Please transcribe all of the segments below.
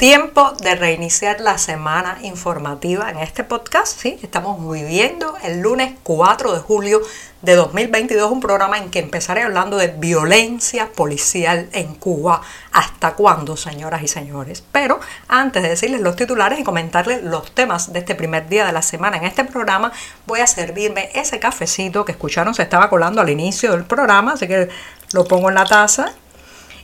Tiempo de reiniciar la semana informativa en este podcast. Sí, estamos viviendo el lunes 4 de julio de 2022, un programa en que empezaré hablando de violencia policial en Cuba. ¿Hasta cuándo, señoras y señores? Pero antes de decirles los titulares y comentarles los temas de este primer día de la semana en este programa, voy a servirme ese cafecito que escucharon se estaba colando al inicio del programa, así que lo pongo en la taza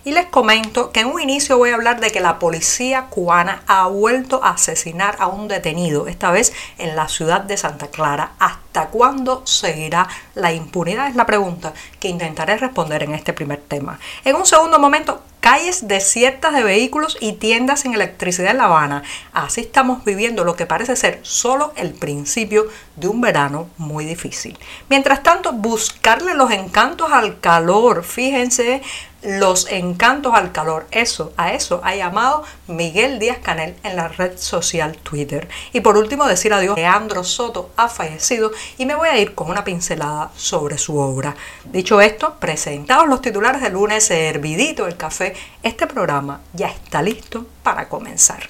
y les comento que en un inicio voy a hablar de que la policía cubana ha vuelto a asesinar a un detenido, esta vez en la ciudad de Santa Clara. ¿Hasta cuándo seguirá la impunidad? Es la pregunta que intentaré responder en este primer tema. En un segundo momento, calles desiertas de vehículos y tiendas sin electricidad en La Habana. Así estamos viviendo lo que parece ser solo el principio de un verano muy difícil. Mientras tanto, buscarle los encantos al calor. Fíjense los encantos al calor. Eso, a eso ha llamado Miguel Díaz Canel en la red social Twitter. Y por último, decir adiós. Leandro Soto ha fallecido y me voy a ir con una pincelada sobre su obra. Dicho esto, presentados los titulares del lunes, hervidito el café, este programa ya está listo para comenzar.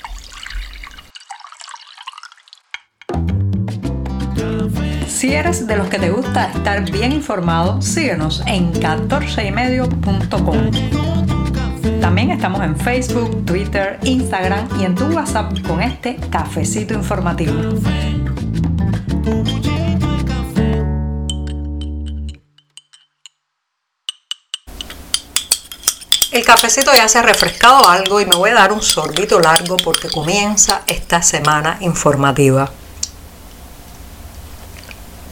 Si eres de los que te gusta estar bien informado, síguenos en 14ymedio.com. También estamos en Facebook, Twitter, Instagram y en tu WhatsApp con este cafecito informativo. El cafecito ya se ha refrescado algo y me voy a dar un sorbito largo porque comienza esta semana informativa.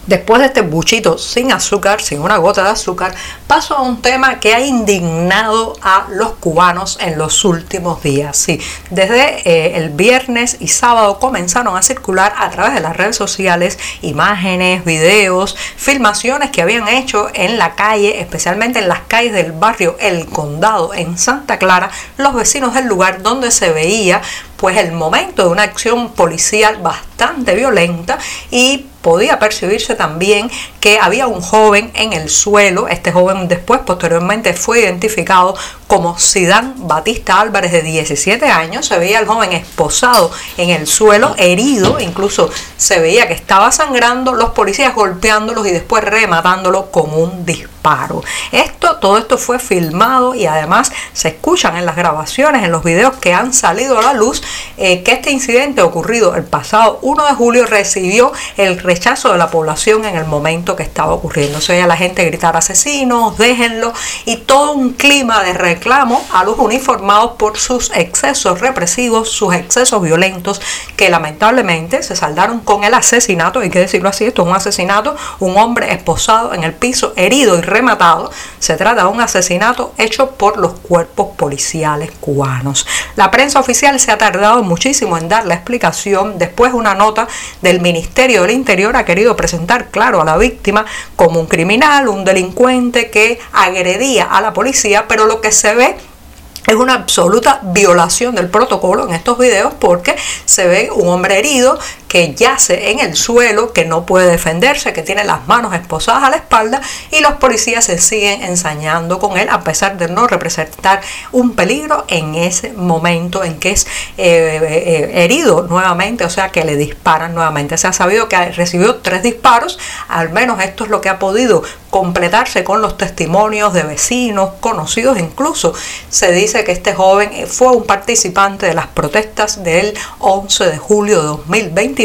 Después de este buchito sin azúcar, sin una gota de azúcar, paso a un tema que ha indignado a los cubanos en los últimos días. Sí, desde eh, el viernes y sábado comenzaron a circular a través de las redes sociales imágenes, videos, filmaciones que habían hecho en la calle, especialmente en las calles del barrio El Condado en Santa Clara, los vecinos del lugar donde se veía pues el momento de una acción policial bastante violenta y podía percibirse también que había un joven en el suelo. Este joven después, posteriormente, fue identificado como Sidán Batista Álvarez, de 17 años. Se veía al joven esposado en el suelo, herido, incluso se veía que estaba sangrando, los policías golpeándolos y después rematándolo con un disparo. Esto, todo esto fue filmado y además se escuchan en las grabaciones, en los videos que han salido a la luz, eh, que este incidente ocurrido el pasado 1 de julio recibió el rechazo de la población en el momento que estaba ocurriendo. Se veía la gente gritar asesinos, déjenlo, y todo un clima de reclamo a los uniformados por sus excesos represivos, sus excesos violentos, que lamentablemente se saldaron con el asesinato, hay que decirlo así, esto es un asesinato, un hombre esposado en el piso, herido y rematado. Se trata de un asesinato hecho por los cuerpos policiales cubanos. La prensa oficial se ha tardado muchísimo en dar la explicación. Después una nota del Ministerio del Interior ha querido presentar, claro, a la víctima como un criminal, un delincuente que agredía a la policía, pero lo que se ve es una absoluta violación del protocolo en estos videos porque se ve un hombre herido que yace en el suelo, que no puede defenderse, que tiene las manos esposadas a la espalda y los policías se siguen ensañando con él a pesar de no representar un peligro en ese momento en que es eh, eh, herido nuevamente, o sea que le disparan nuevamente. Se ha sabido que recibió tres disparos, al menos esto es lo que ha podido completarse con los testimonios de vecinos, conocidos incluso. Se dice que este joven fue un participante de las protestas del 11 de julio de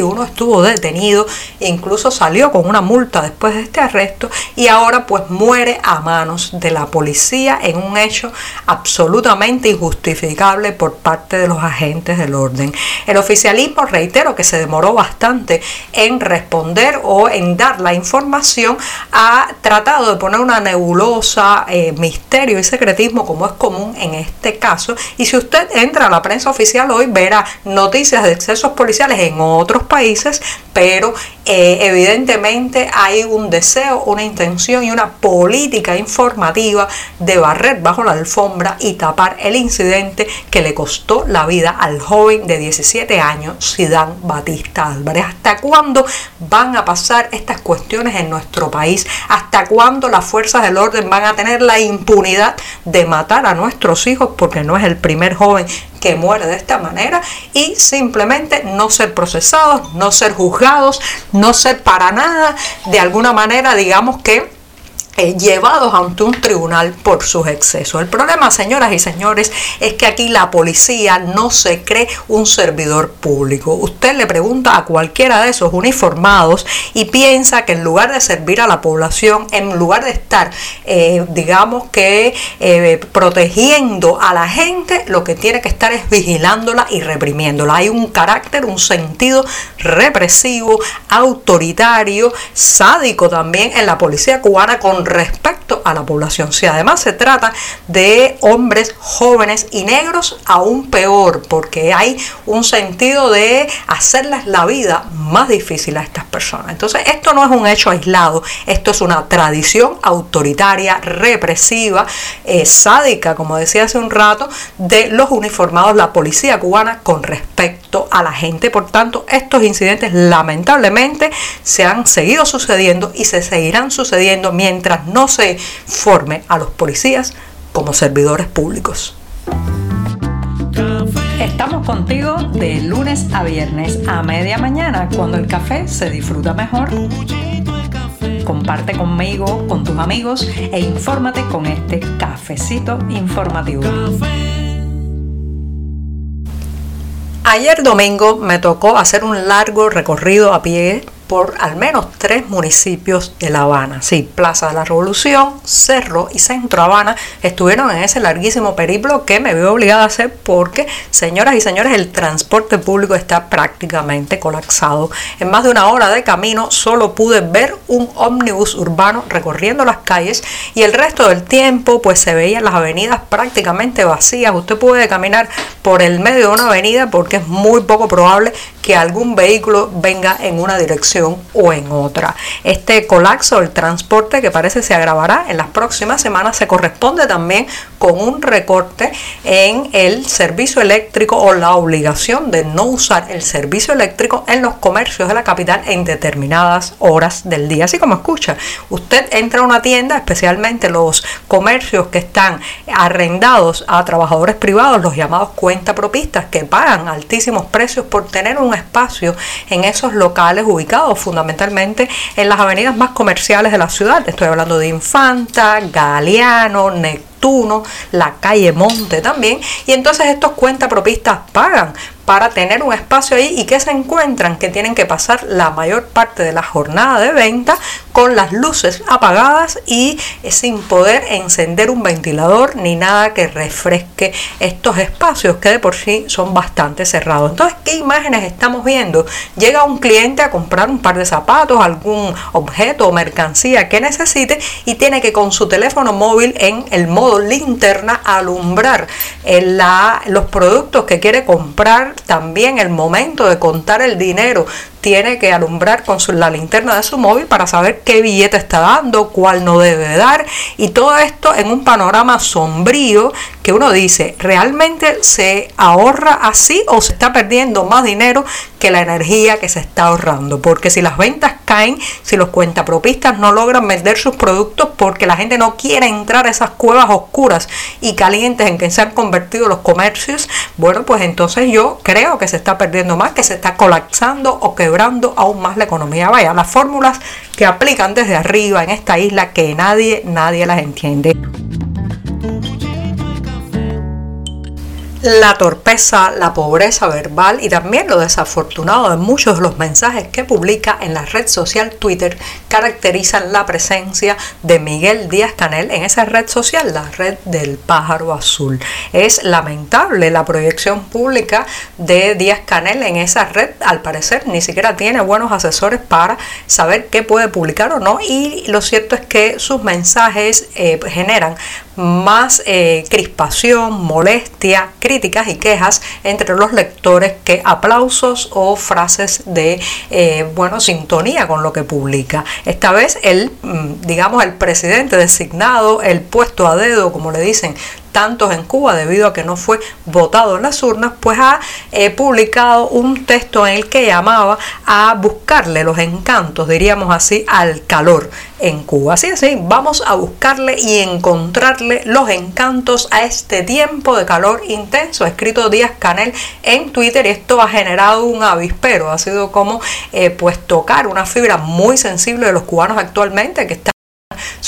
2021 uno estuvo detenido incluso salió con una multa después de este arresto y ahora pues muere a manos de la policía en un hecho absolutamente injustificable por parte de los agentes del orden. El oficialismo, reitero, que se demoró bastante en responder o en dar la información, ha tratado de poner una nebulosa, eh, misterio y secretismo como es común en este caso. Y si usted entra a la prensa oficial hoy, verá noticias de excesos policiales en otros países, pero eh, evidentemente hay un deseo, una intención y una política informativa de barrer bajo la alfombra y tapar el incidente que le costó la vida al joven de 17 años, Sidán Batista Álvarez. ¿Hasta cuándo van a pasar estas cuestiones en nuestro país? ¿Hasta cuándo las fuerzas del orden van a tener la impunidad de matar a nuestros hijos? Porque no es el primer joven que muere de esta manera y simplemente no ser procesados, no ser juzgados, no ser para nada de alguna manera, digamos que eh, llevados ante un tribunal por sus excesos. El problema, señoras y señores, es que aquí la policía no se cree un servidor público. Usted le pregunta a cualquiera de esos uniformados y piensa que en lugar de servir a la población, en lugar de estar, eh, digamos que eh, protegiendo a la gente, lo que tiene que estar es vigilándola y reprimiéndola. Hay un carácter, un sentido represivo, autoritario, sádico también en la policía cubana con respecto a la población. Si además se trata de hombres jóvenes y negros, aún peor, porque hay un sentido de hacerles la vida más difícil a estas personas. Entonces, esto no es un hecho aislado, esto es una tradición autoritaria, represiva, eh, sádica, como decía hace un rato, de los uniformados, la policía cubana con respecto a la gente. Por tanto, estos incidentes lamentablemente se han seguido sucediendo y se seguirán sucediendo mientras no se forme a los policías como servidores públicos. Estamos contigo de lunes a viernes a media mañana cuando el café se disfruta mejor. Comparte conmigo, con tus amigos e infórmate con este cafecito informativo. Ayer domingo me tocó hacer un largo recorrido a pie por al menos tres municipios de La Habana. Sí, Plaza de la Revolución, Cerro y Centro Habana estuvieron en ese larguísimo periplo que me vio obligada a hacer porque, señoras y señores, el transporte público está prácticamente colapsado. En más de una hora de camino solo pude ver un ómnibus urbano recorriendo las calles y el resto del tiempo pues se veían las avenidas prácticamente vacías. Usted puede caminar por el medio de una avenida porque es muy poco probable que algún vehículo venga en una dirección o en otra. Este colapso del transporte que parece se agravará en las próximas semanas se corresponde también con un recorte en el servicio eléctrico o la obligación de no usar el servicio eléctrico en los comercios de la capital en determinadas horas del día. Así como escucha, usted entra a una tienda, especialmente los comercios que están arrendados a trabajadores privados, los llamados cuentapropistas, que pagan altísimos precios por tener un espacio en esos locales ubicados fundamentalmente en las avenidas más comerciales de la ciudad. Estoy hablando de Infanta, Galeano, Neptuno, la calle Monte también. Y entonces estos cuentapropistas pagan para tener un espacio ahí y que se encuentran que tienen que pasar la mayor parte de la jornada de venta con las luces apagadas y sin poder encender un ventilador ni nada que refresque estos espacios que de por sí son bastante cerrados. Entonces, ¿qué imágenes estamos viendo? Llega un cliente a comprar un par de zapatos, algún objeto o mercancía que necesite y tiene que con su teléfono móvil en el modo linterna alumbrar eh, los productos que quiere comprar también el momento de contar el dinero tiene que alumbrar con la linterna de su móvil para saber qué billete está dando, cuál no debe dar y todo esto en un panorama sombrío que uno dice, ¿realmente se ahorra así o se está perdiendo más dinero que la energía que se está ahorrando? Porque si las ventas caen, si los cuentapropistas no logran vender sus productos porque la gente no quiere entrar a esas cuevas oscuras y calientes en que se han convertido los comercios, bueno, pues entonces yo creo que se está perdiendo más, que se está colapsando o que quebrando aún más la economía. Vaya, las fórmulas que aplican desde arriba en esta isla que nadie, nadie las entiende. La torpeza, la pobreza verbal y también lo desafortunado de muchos de los mensajes que publica en la red social Twitter caracterizan la presencia de Miguel Díaz Canel en esa red social, la red del pájaro azul. Es lamentable la proyección pública de Díaz Canel en esa red, al parecer ni siquiera tiene buenos asesores para saber qué puede publicar o no y lo cierto es que sus mensajes eh, generan más eh, crispación, molestia, críticas y quejas entre los lectores que aplausos o frases de, eh, bueno, sintonía con lo que publica. Esta vez el, mm, digamos, el presidente designado, el puesto a dedo, como le dicen tantos en Cuba debido a que no fue votado en las urnas, pues ha eh, publicado un texto en el que llamaba a buscarle los encantos, diríamos así, al calor en Cuba. Así así, vamos a buscarle y encontrarle los encantos a este tiempo de calor intenso. Ha escrito Díaz Canel en Twitter y esto ha generado un avispero. Ha sido como eh, pues tocar una fibra muy sensible de los cubanos actualmente que están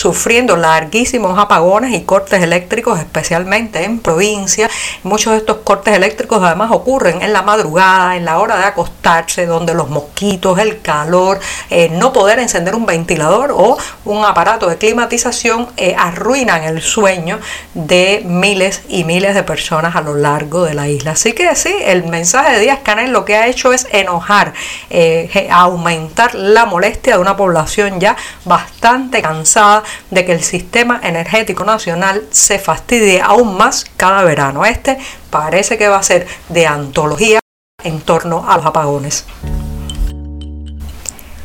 sufriendo larguísimos apagones y cortes eléctricos, especialmente en provincia. Muchos de estos cortes eléctricos además ocurren en la madrugada, en la hora de acostarse, donde los mosquitos, el calor, eh, no poder encender un ventilador o un aparato de climatización eh, arruinan el sueño de miles y miles de personas a lo largo de la isla. Así que sí, el mensaje de Díaz Canel lo que ha hecho es enojar, eh, aumentar la molestia de una población ya bastante cansada de que el sistema energético nacional se fastidie aún más cada verano. Este parece que va a ser de antología en torno a los apagones.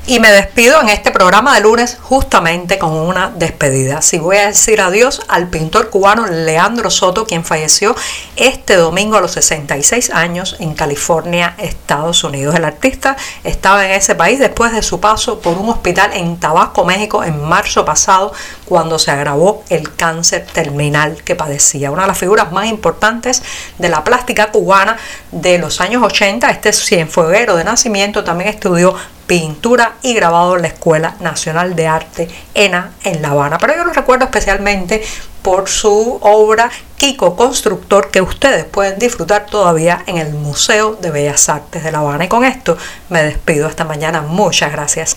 Y me despido en este programa de lunes justamente con una despedida. Si voy a decir adiós al pintor cubano Leandro Soto, quien falleció este domingo a los 66 años en California, Estados Unidos. El artista estaba en ese país después de su paso por un hospital en Tabasco, México, en marzo pasado, cuando se agravó el cáncer terminal que padecía. Una de las figuras más importantes de la plástica cubana de los años 80, este cienfueguero de nacimiento, también estudió pintura y grabado en la Escuela Nacional de Arte ENA en La Habana. Pero yo lo recuerdo especialmente por su obra Kiko Constructor que ustedes pueden disfrutar todavía en el Museo de Bellas Artes de La Habana. Y con esto me despido esta mañana. Muchas gracias.